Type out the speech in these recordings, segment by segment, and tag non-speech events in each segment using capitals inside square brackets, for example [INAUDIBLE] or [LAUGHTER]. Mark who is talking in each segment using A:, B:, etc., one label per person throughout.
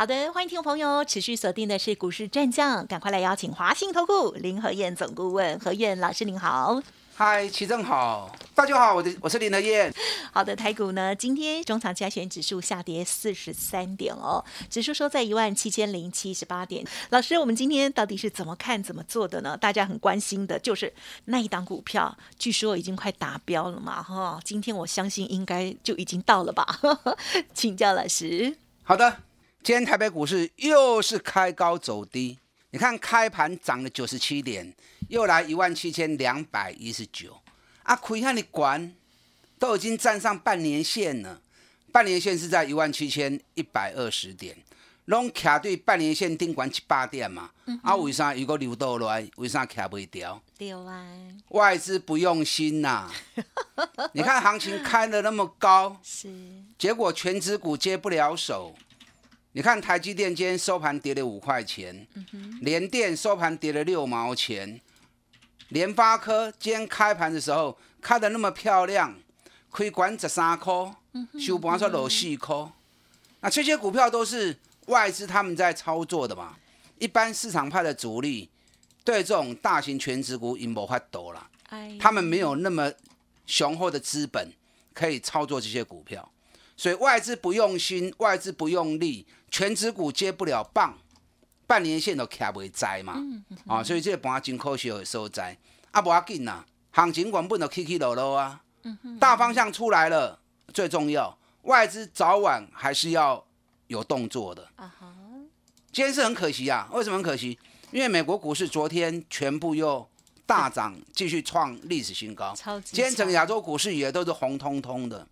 A: 好的，欢迎听众朋友持续锁定的是股市战将，赶快来邀请华信投顾林和燕总顾问何燕老师，您好。
B: 嗨，齐正好，大家好，我的我是林德燕。
A: 好的，台股呢，今天中长加权指数下跌四十三点哦，指数收在一万七千零七十八点。老师，我们今天到底是怎么看、怎么做的呢？大家很关心的就是那一档股票，据说已经快达标了嘛，哈，今天我相信应该就已经到了吧？[LAUGHS] 请教老师。
B: 好的，今天台北股市又是开高走低，你看开盘涨了九十七点。又来一万七千两百一十九，啊，亏看你管，都已经站上半年线了。半年线是在一万七千一百二十点，拢卡对半年线顶管七八点嘛。啊，为啥如果流倒来，为啥卡不掉？
A: 掉啊！
B: 外资不用心呐。[LAUGHS] 你看行情开的那么高，
A: 是，
B: 结果全指股接不了手。你看台积电今天收盘跌了五块钱，联电收盘跌了六毛钱。联发科今天开盘的时候开的那么漂亮，可以管十三块，收盘说落四块。那这些股票都是外资他们在操作的嘛？一般市场派的主力对这种大型全职股已无法多了，他们没有那么雄厚的资本可以操作这些股票，所以外资不用心，外资不用力，全指股接不了棒。半年线都卡袂在嘛，啊，所以这个盘真可惜的所在。啊，无要紧呐，行情原本就起起落落啊。大方向出来了，最重要，外资早晚还是要有动作的。啊哈，今天是很可惜啊，为什么很可惜？因为美国股市昨天全部又大涨，继续创历史新高。今天整个亚洲股市也都是红彤彤的。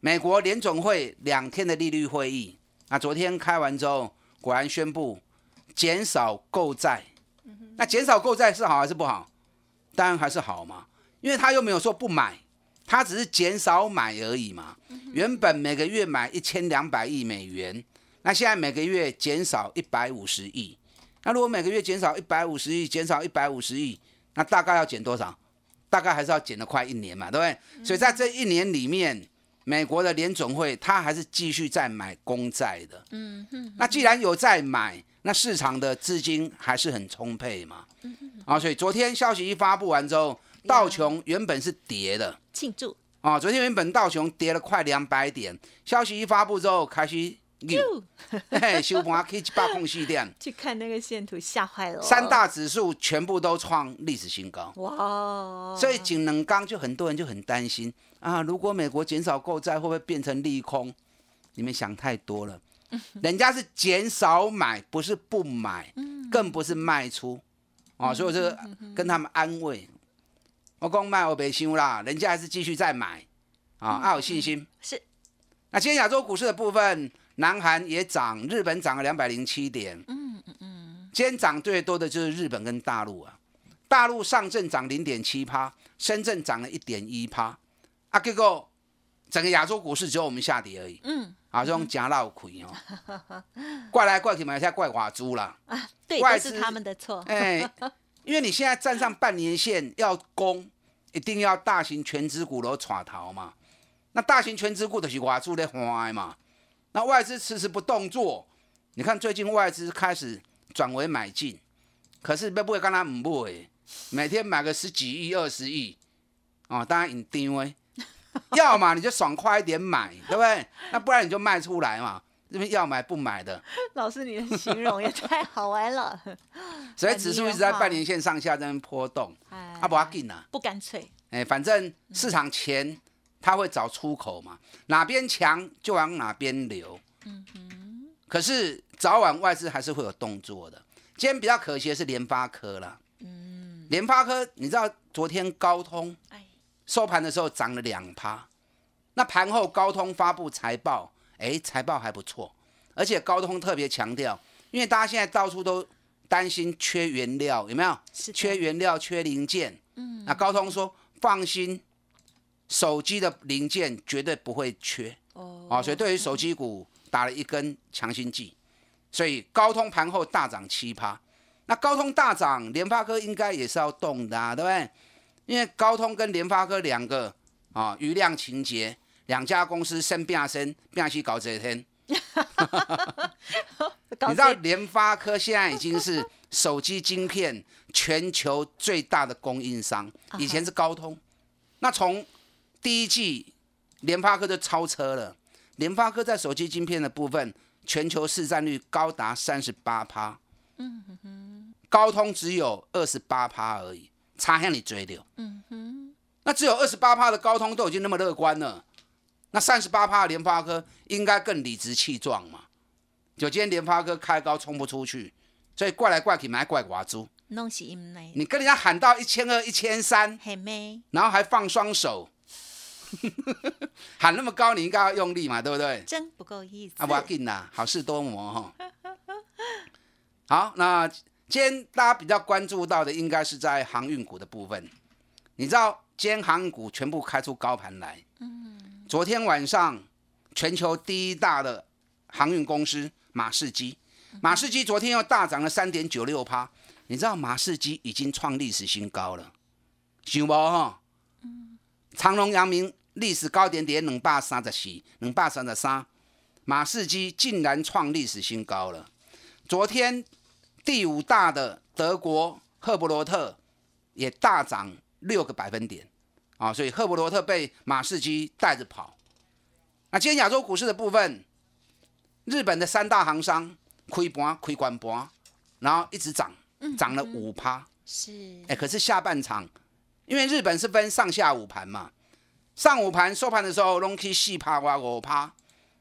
B: 美国联总会两天的利率会议，那，昨天开完之后，果然宣布。减少购债，那减少购债是好还是不好？当然还是好嘛，因为他又没有说不买，他只是减少买而已嘛。原本每个月买一千两百亿美元，那现在每个月减少一百五十亿。那如果每个月减少一百五十亿，减少一百五十亿，那大概要减多少？大概还是要减了快一年嘛，对不对？所以在这一年里面，美国的联总会他还是继续在买公债的。嗯哼，那既然有在买。那市场的资金还是很充沛嘛，啊，所以昨天消息一发布完之后，道琼原本是跌的，
A: 庆祝
B: 啊，昨天原本道琼跌了快两百点，消息一发布之后开始 [LAUGHS] 溜，嘿，收盘可以去把空隙点，[LAUGHS]
A: 去看那个线图吓坏了，
B: 三大指数全部都创历史新高，哇，所以景能刚就很多人就很担心啊，如果美国减少购债会不会变成利空？你们想太多了。[LAUGHS] 人家是减少买，不是不买，更不是卖出，啊，所以我就跟他们安慰，我讲卖我别修啦，人家还是继续在买，啊，要有信心。
A: 是。
B: 那今天亚洲股市的部分，南韩也涨，日本涨了两百零七点。嗯嗯嗯。今天涨最多的就是日本跟大陆啊，大陆上证涨零点七趴，深圳涨了一点一趴，啊，结果整个亚洲股市只有我们下跌而已。嗯。啊，这种假闹亏哦，怪来怪去嘛，现在怪华猪啦。[LAUGHS]
A: 啊，对，怪是他们的错。[LAUGHS] 哎，
B: 因为你现在站上半年线要攻，一定要大型全资股都垮逃嘛。那大型全资股都是华猪在花嘛。那外资迟迟不动作，你看最近外资开始转为买进，可是要不会跟他唔会，每天买个十几亿、二十亿，哦，当然很低微。要嘛你就爽快一点买，对不对？那不然你就卖出来嘛。这边要买不买的。[LAUGHS]
A: 老师，你的形容也太好玩了。
B: 所以指数一直在半年线上下在那波动，啊不要紧啊，
A: 不干脆。
B: 哎，反正市场钱他会找出口嘛，哪边强就往哪边流。嗯哼。可是早晚外资还是会有动作的。今天比较可惜的是联发科了。嗯。联发科，你知道昨天高通？收盘的时候涨了两趴，那盘后高通发布财报，哎，财报还不错，而且高通特别强调，因为大家现在到处都担心缺原料，有没有？缺原料、缺零件。嗯。那高通说放心，手机的零件绝对不会缺
A: 哦
B: 啊，所以对于手机股打了一根强心剂，所以高通盘后大涨七趴。那高通大涨，联发科应该也是要动的啊，对不对？因为高通跟联发科两个啊余量情节，两家公司生变生变去搞这一天。[LAUGHS]
A: 搞
B: 你知道
A: 这
B: 联发科现在已经是 [LAUGHS] 手机晶片全球最大的供应商，以前是高通。那从第一季联发科就超车了，联发科在手机晶片的部分，全球市占率高达三十八趴。嗯哼高通只有二十八趴而已，差向你追的。嗯哼，那只有二十八趴的高通都已经那么乐观了，那三十八趴的联发科应该更理直气壮嘛？就今天联发科开高冲不出去，所以怪来怪去，买怪寡猪。
A: 弄死因来，
B: 你跟人家喊到一千二、一千三，然后还放双手，[LAUGHS] 喊那么高，你应该要用力嘛，对不对？
A: 真不够意思。
B: 啊，不要紧啦，好事多磨哈。[LAUGHS] 好，那今天大家比较关注到的，应该是在航运股的部分。你知道，今天航运股全部开出高盘来。嗯。昨天晚上，全球第一大的航运公司马士基，马士基昨天又大涨了三点九六趴。你知道马士基已经创历史新高了，行不哈？长隆、阳明历史高点点两百三十四、两百三十三，马士基竟然创历史新高了。昨天第五大的德国赫伯罗特也大涨六个百分点啊，所以赫伯罗特被马士基带着跑。那今天亚洲股市的部分，日本的三大行商开盘开关盘，然后一直涨，涨了五趴。
A: 是
B: 哎、可是下半场，因为日本是分上下午盘嘛，上午盘收盘的时候拢去四趴哇五趴，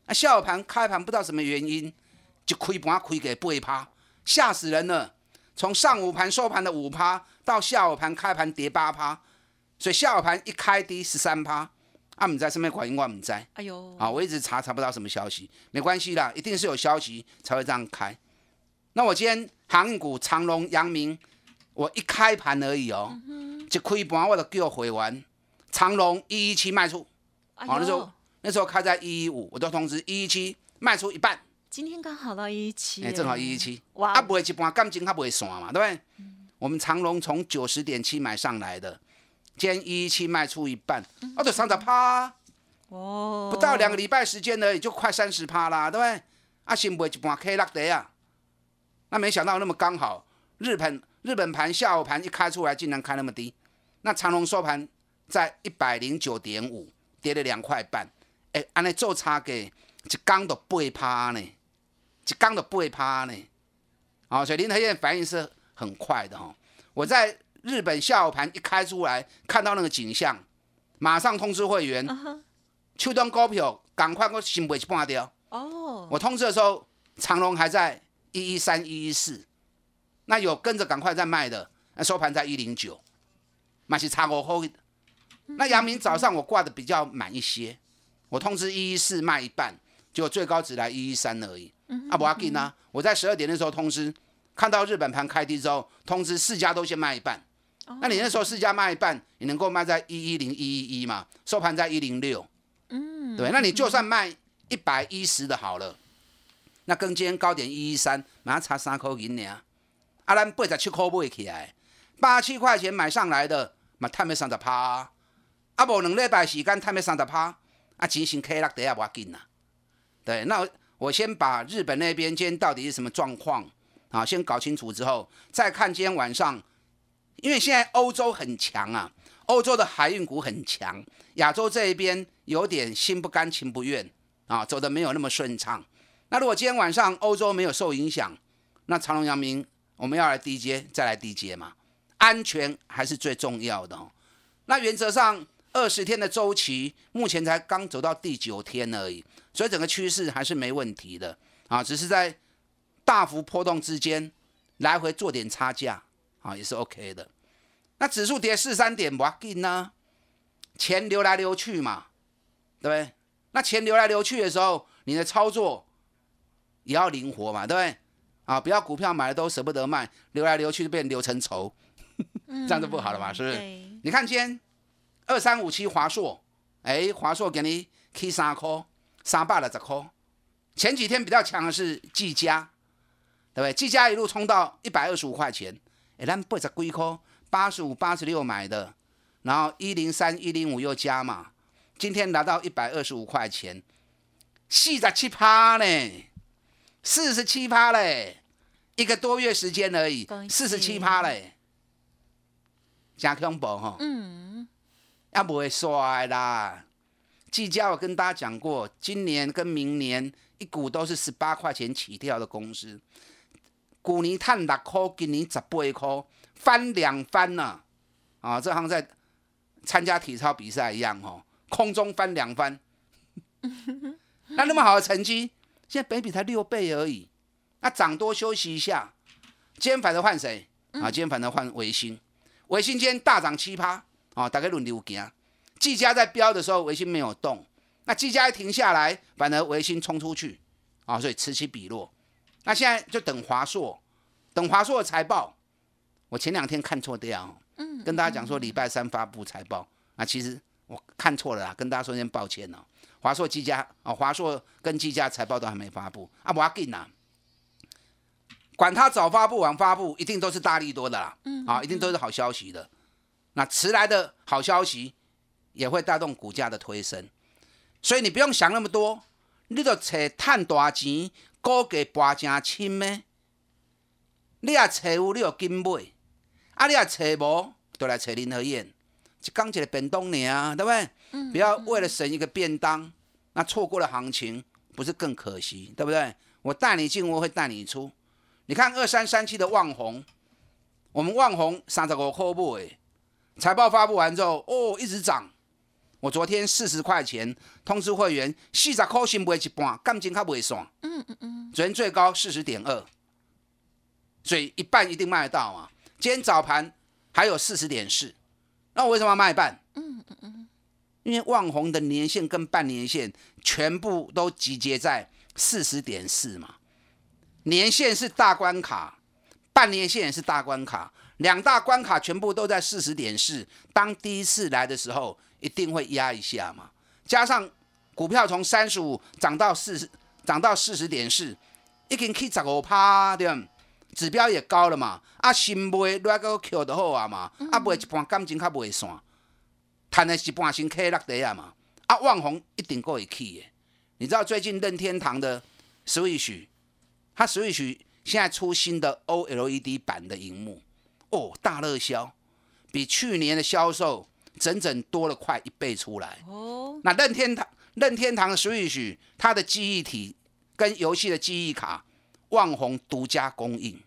B: 那下午盘开盘不知道什么原因就开盘开给八趴，吓死人了。从上午盘收盘的五趴到下午盘开盘跌八趴，所以下午盘一开低十三趴，啊，唔知什么原因，我唔在。
A: 哎呦，
B: 啊，我一直查查不到什么消息，没关系啦，一定是有消息才会这样开。那我今天航运股长隆、阳明，我一开盘而已哦，一开盘我就叫会员长隆一一七卖出，
A: 哎
B: 好、那时候，那时候开在一一五，我都通知一一七卖出一半，
A: 今天刚好到一一七
B: 哎、
A: 耶，
B: 正好一一七，
A: 哇
B: 啊，不会一半感情它不会散嘛，对不对？我们长隆从九十点七买上来的，今天一一七卖出一半，啊，就三十趴。
A: 哦，
B: 不到两个礼拜时间呢，也，就快三十趴啦，对不对？啊，先买一半 K 落地啊，那没想到那么刚好，日本日本盘下午盘一开出来，竟然开那么低。那长隆收盘在一百零九点五，跌了两块半。哎，安尼做差价，一缸都八趴呢，一缸都八趴呢。哦、所以林和燕反应是很快的哈、哦。我在日本下午盘一开出来，看到那个景象，马上通知会员，秋冬股票赶快给我先卖一半掉。
A: 哦，
B: 我通知的时候，长隆还在一一三一一四，那有跟着赶快在卖的，那收盘在一零九，那是差五后。那阳明早上我挂的比较满一些，我通知一一四卖一半，结果最高只来一一三而已。啊，不要紧呢，我在十二点的时候通知，看到日本盘开低之后，通知四家都先卖一半。那你那时候四家卖一半，你能够卖在一一零一一一嘛？收盘在一零六。
A: 嗯，
B: 对，那你就算卖一百一十的好了，那跟今天高点一一三，马上差三块银呢。啊，咱八十七块买起来，八七块钱买上来的，嘛太没上十趴。啊，无两礼拜时间赚要三十趴，啊，钱先开落地啊，无要紧啦。对，那我先把日本那边今天到底是什么状况啊，先搞清楚之后，再看今天晚上，因为现在欧洲很强啊，欧洲的海运股很强，亚洲这一边有点心不甘情不愿啊，走的没有那么顺畅。那如果今天晚上欧洲没有受影响，那长隆、阳明我们要来低阶，再来低阶嘛，安全还是最重要的哦。那原则上二十天的周期，目前才刚走到第九天而已，所以整个趋势还是没问题的啊，只是在大幅波动之间来回做点差价啊，也是 OK 的。那指数跌四三点，不要紧呢，钱流来流去嘛，对不对？那钱流来流去的时候，你的操作也要灵活嘛，对不对？啊，不要股票买了都舍不得卖，流来流去就变流成仇，[LAUGHS] 这样就不好了嘛，是不是？
A: 对，
B: 你看今天二三五七华硕，哎，华硕给你 K 三颗，三百六十颗。前几天比较强的是技嘉，对不对？技嘉一路冲到一百二十五块钱，哎，咱八十几颗，八十五、八十六买的，然后一零三、一零五又加嘛，今天拿到一百二十五块钱，四十七趴呢，四十七趴嘞，一个多月时间而已，四十七趴嘞。加恐怖哈，嗯，也不会衰啦。技嘉我跟大家讲过，今年跟明年一股都是十八块钱起跳的公司。去年赚六块，今年十八块，翻两番呢。啊，这像在参加体操比赛一样哦，空中翻两番。[LAUGHS] 那那么好的成绩，现在本比才六倍而已。那涨多休息一下，今天反而换谁？啊，今天反而换维新。维新今天大涨七趴，啊，大概轮流行。技嘉在飙的时候，维新没有动，那技嘉一停下来，反而维新冲出去，啊，所以此起彼落。那现在就等华硕，等华硕的财报。我前两天看错掉，嗯，跟大家讲说礼拜三发布财报，啊，其实我看错了啦，跟大家说声抱歉哦。华硕、技嘉，啊，华硕跟技嘉财报都还没发布，啊，我要紧呐。管他早发布晚发布，一定都是大力多的啦，啊，一定都是好消息的。那迟来的好消息也会带动股价的推升，所以你不用想那么多，你就找赚大钱、股价博正深的。你也找有，你有金买；啊，你也找无，就来找林和燕，就刚起来便当呢，对不对？不要为了省一个便当，那错过了行情，不是更可惜，对不对？我带你进，我会带你出。你看二三三七的旺宏，我们旺宏三十五块布诶，财报发布完之后，哦，一直涨。我昨天四十块钱通知会员，四十块先卖一半，感情较袂爽。嗯嗯嗯。昨天最高四十点二，所以一半一定卖得到嘛。今天早盘还有四十点四，那我为什么要卖半？嗯嗯嗯。因为万红的年限跟半年限全部都集结在四十点四嘛。年限是大关卡，半年限也是大关卡，两大关卡全部都在四十点四。当第一次来的时候，一定会压一下嘛。加上股票从三十五涨到四十，涨到四十点四，已经去十五趴，对指标也高了嘛。啊，新卖那个 Q 的好啊嘛，啊卖一半感情较袂散，赚的一半新 K 落地啊嘛。啊，万红一定够会去的。你知道最近任天堂的 Switch？它 Switch 现在出新的 OLED 版的荧幕，哦，大热销，比去年的销售整整多了快一倍出来。哦，那任天堂任天堂的 Switch 它的记忆体跟游戏的记忆卡，旺宏独家供应。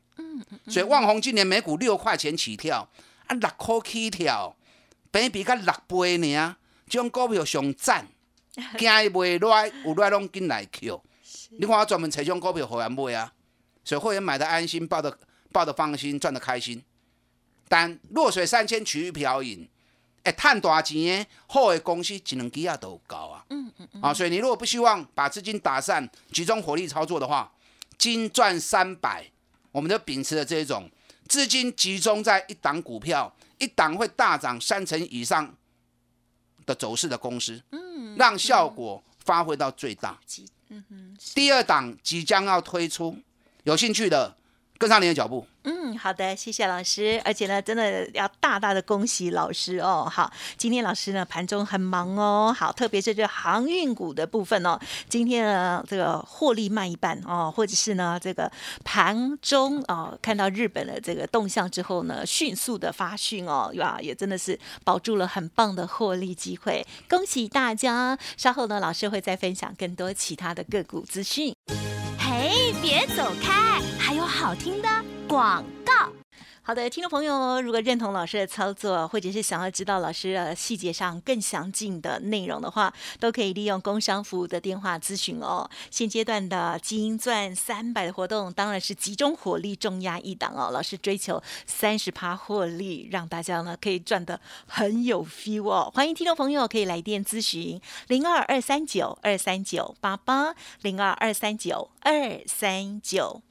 B: 所以旺宏今年每股六块钱起跳，啊，六块起跳，比比较六倍呢。这种股票上赞，[LAUGHS] 惊伊卖来，有来拢紧来扣。你看我专门采种股票会员买啊，所以会员买的安心，抱的抱的放心，赚的开心。但弱水三千取一瓢饮，哎，赚大钱的好的公司只能几下都高啊。嗯嗯嗯。啊，所以你如果不希望把资金打散，集中火力操作的话，金赚三百，我们就秉持了这种资金集中在一档股票，一档会大涨三成以上的走势的公司，嗯，让效果发挥到最大。嗯哼，第二档即将要推出，有兴趣的跟上你的脚步。
A: 嗯，好的，谢谢老师。而且呢，真的要大大的恭喜老师哦。好，今天老师呢盘中很忙哦。好，特别是这航运股的部分哦，今天呢这个获利卖一半哦，或者是呢这个盘中哦看到日本的这个动向之后呢，迅速的发讯哦，哇，也真的是保住了很棒的获利机会。恭喜大家！稍后呢，老师会再分享更多其他的个股资讯。嘿，别走开，好听的。广告，好的，听众朋友，如果认同老师的操作，或者是想要知道老师的细节上更详尽的内容的话，都可以利用工商服务的电话咨询哦。现阶段的金钻三百的活动，当然是集中火力重压一档哦。老师追求三十趴获利，让大家呢可以赚得很有 feel 哦。欢迎听众朋友可以来电咨询零二二三九二三九八八零二二三九二三九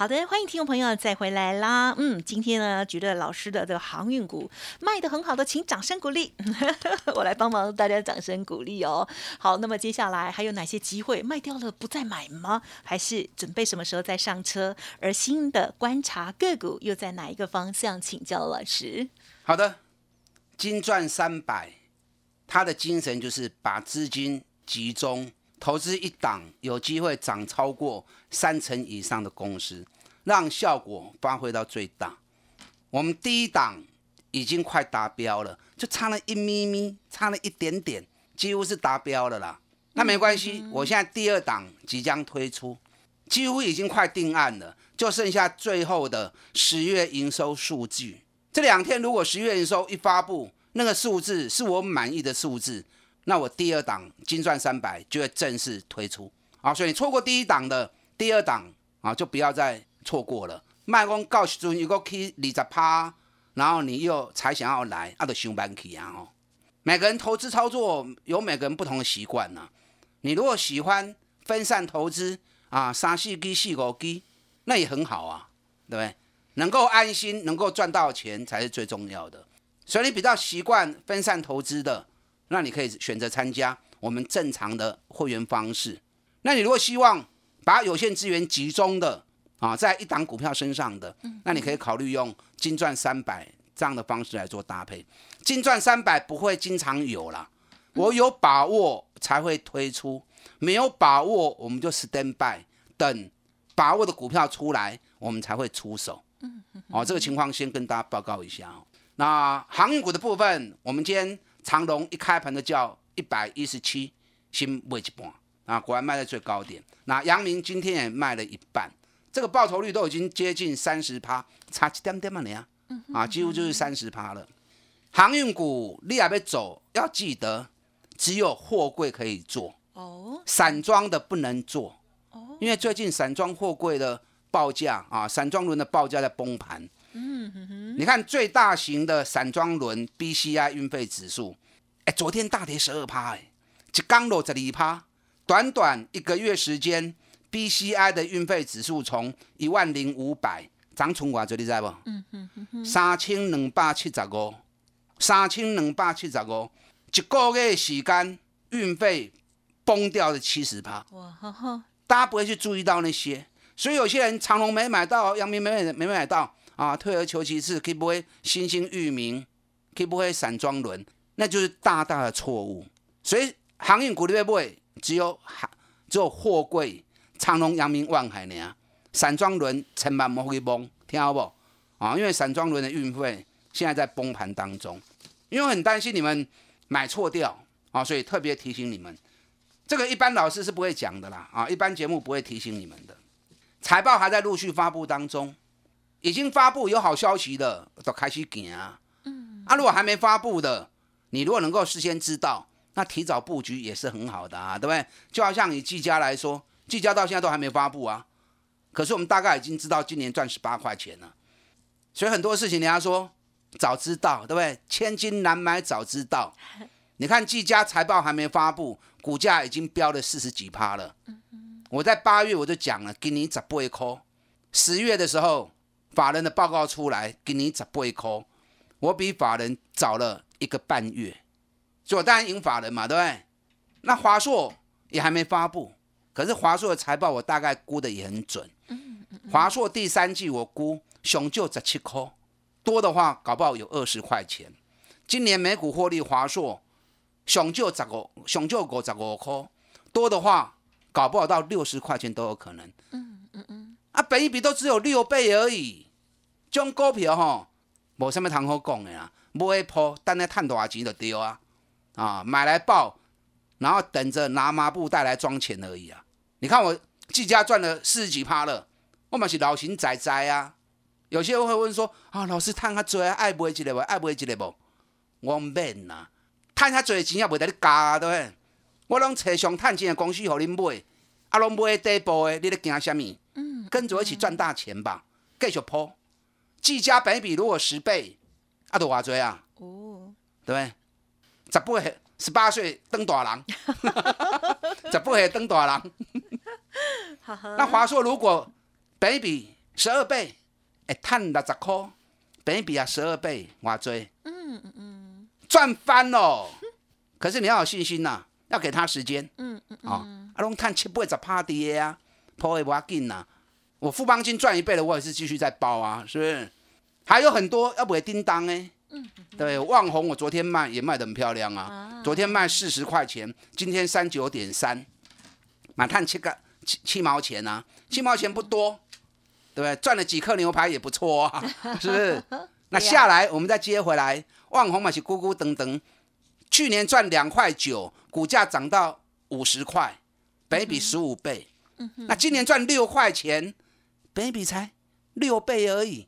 A: 好的，欢迎听众朋友再回来啦。嗯，今天呢，觉得老师的这个航运股卖的很好的，请掌声鼓励，[LAUGHS] 我来帮忙大家掌声鼓励哦。好，那么接下来还有哪些机会卖掉了不再买吗？还是准备什么时候再上车？而新的观察个股又在哪一个方向？请教老师。
B: 好的，金赚三百，他的精神就是把资金集中。投资一档有机会涨超过三成以上的公司，让效果发挥到最大。我们第一档已经快达标了，就差了一咪咪，差了一点点，几乎是达标了啦。那没关系，我现在第二档即将推出，几乎已经快定案了，就剩下最后的十月营收数据。这两天如果十月营收一发布，那个数字是我满意的数字。那我第二档金钻三百就会正式推出啊，所以你错过第一档的第二档啊，就不要再错过了。卖光告诉中，如果去二十趴，然后你又才想要来，啊，就上班去啊哦。每个人投资操作有每个人不同的习惯呢。你如果喜欢分散投资啊，三四基四五基，那也很好啊，对不对？能够安心，能够赚到钱才是最重要的。所以你比较习惯分散投资的。那你可以选择参加我们正常的会员方式。那你如果希望把有限资源集中的啊，在一档股票身上的，那你可以考虑用金钻三百这样的方式来做搭配。金钻三百不会经常有啦，我有把握才会推出，没有把握我们就 stand by 等把握的股票出来，我们才会出手。哦，这个情况先跟大家报告一下哦。那航运股的部分，我们今天。长隆一开盘的叫一百一十七，新卖一半啊，果然卖在最高点。那阳明今天也卖了一半，这个报酬率都已经接近三十趴，差一点点嘛你啊，啊，几乎就是三十趴了。航运股你也要走，要记得只有货柜可以做哦，散装的不能做哦，因为最近散装货柜的报价啊，散装轮的报价在崩盘。嗯哼哼，你看最大型的散装轮 BCI 运费指数，哎，昨天大跌十二趴，哎，一刚落十二趴，短短一个月时间，BCI 的运费指数从一万零五百涨从偌多，你知不？三千两百七十五，三千两百七十五，一个月时间运费崩掉了七十趴。哇哈哈，大家不会去注意到那些，所以有些人长隆没买到，阳明没买没买到。啊，退而求其次，可以不会新兴域名，可以不会散装轮，那就是大大的错误。所以航运股里面不会只有航，只有货柜、长隆、阳明、万海呢。散装轮千万莫去崩，听好不？啊，因为散装轮的运费现在在崩盘当中，因为很担心你们买错掉啊，所以特别提醒你们，这个一般老师是不会讲的啦，啊，一般节目不会提醒你们的。财报还在陆续发布当中。已经发布有好消息的都开始行啊！嗯，啊，如果还没发布的，你如果能够事先知道，那提早布局也是很好的啊，对不对？就好像以季家来说，季家到现在都还没发布啊，可是我们大概已经知道今年赚十八块钱了，所以很多事情人家说早知道，对不对？千金难买早知道。[LAUGHS] 你看季家财报还没发布，股价已经飙了四十几趴了。我在八月我就讲了，给你十八块，十月的时候。法人的报告出来，给你十八块，我比法人早了一个半月，所以我当然赢法人嘛，对不对？那华硕也还没发布，可是华硕的财报我大概估的也很准。华硕第三季我估熊就十七块，多的话搞不好有二十块钱。今年每股获利华硕熊就十五，熊就五十五块，多的话搞不好到六十块钱都有可能。嗯嗯嗯。啊，本一比都只有六倍而已，这种股票吼，无什么通好讲的啦，买破等咧赚多少钱就对啊。啊，买来报，然后等着拿抹布袋来装钱而已啊。你看我季家赚了四十几趴了，我嘛是老型仔仔啊。有些人会问说：啊，老师赚较多，爱买一个无？爱买一个无？我免呐，赚较多钱也袂得你加对不对？我拢找上赚钱的公司互恁买，啊，拢买底部的，你咧惊什么？嗯，跟着一起赚大钱吧，继续铺。季家本比如果十倍，啊，都偌多啊？哦，对不对？十八岁，十八岁当大人，[LAUGHS] 十八岁当大人。那华硕如果本比十二倍，哎赚六十块，本比啊十二倍，偌多？嗯嗯嗯，赚翻了。可是你要有信心呐，要给他时间。嗯嗯啊，啊，拢赚七八十趴跌啊，破会不要紧呐。我富邦金赚一倍了，我也是继续在包啊，是不是？还有很多要不会叮当哎。对，旺红我昨天卖也卖得很漂亮啊，昨天卖四十块钱，今天三九点三，满碳七个七七毛钱啊，七毛钱不多，对不对？赚了几颗牛排也不错啊，是不是？[LAUGHS] 那下来我们再接回来，旺红嘛是咕咕噔噔，去年赚两块九，股价涨到五十块，倍比十五倍，那今年赚六块钱，倍比才六倍而已。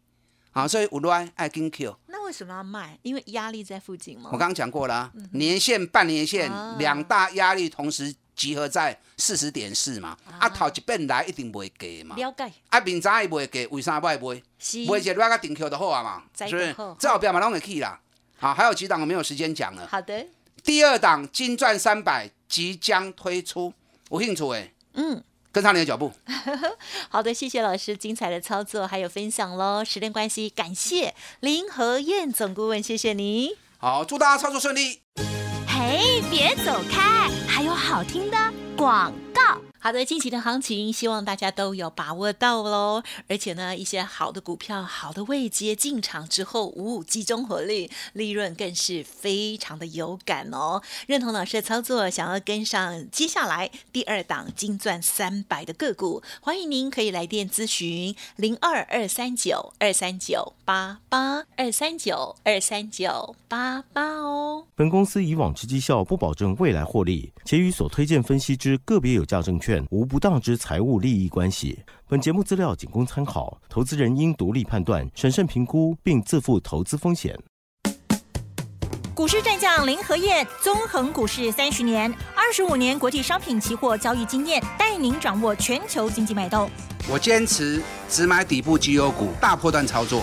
B: 啊，所以五乱爱跟 Q，
A: 那为什么要卖？因为压力在附近吗？
B: 我刚刚讲过了，年线、半年线两大压力同时集合在四十点四嘛。啊，头一遍来一定不会给嘛。
A: 了解。
B: 啊，明早也不会给，为啥不会买？买一乱个顶 Q 就好啊嘛，是不是？这后边嘛拢会去啦。好，还有几档我没有时间讲了。
A: 好的。
B: 第二档金钻三百即将推出，有兴趣诶。嗯。跟上你的脚步。[LAUGHS]
A: 好的，谢谢老师精彩的操作还有分享喽。时间关系，感谢林和燕总顾问，谢谢你。
B: 好，祝大家操作顺利。
A: 嘿，别走开，还有好听的广告。好的，近期的行情，希望大家都有把握到喽。而且呢，一些好的股票、好的位阶进场之后，五五集中火力，利润更是非常的有感哦。认同老师的操作，想要跟上接下来第二档金钻三百的个股，欢迎您可以来电咨询零二二三九二三九八八二三九二三九八八哦。
C: 本公司以往之绩效不保证未来获利，且与所推荐分析之个别有价证券券。无不当之财务利益关系。本节目资料仅供参考，投资人应独立判断、审慎评估，并自负投资风险。
A: 股市战将林和燕，纵横股市三十年，二十五年国际商品期货交易经验，带您掌握全球经济脉动。
B: 我坚持只买底部绩优股，大波段操作。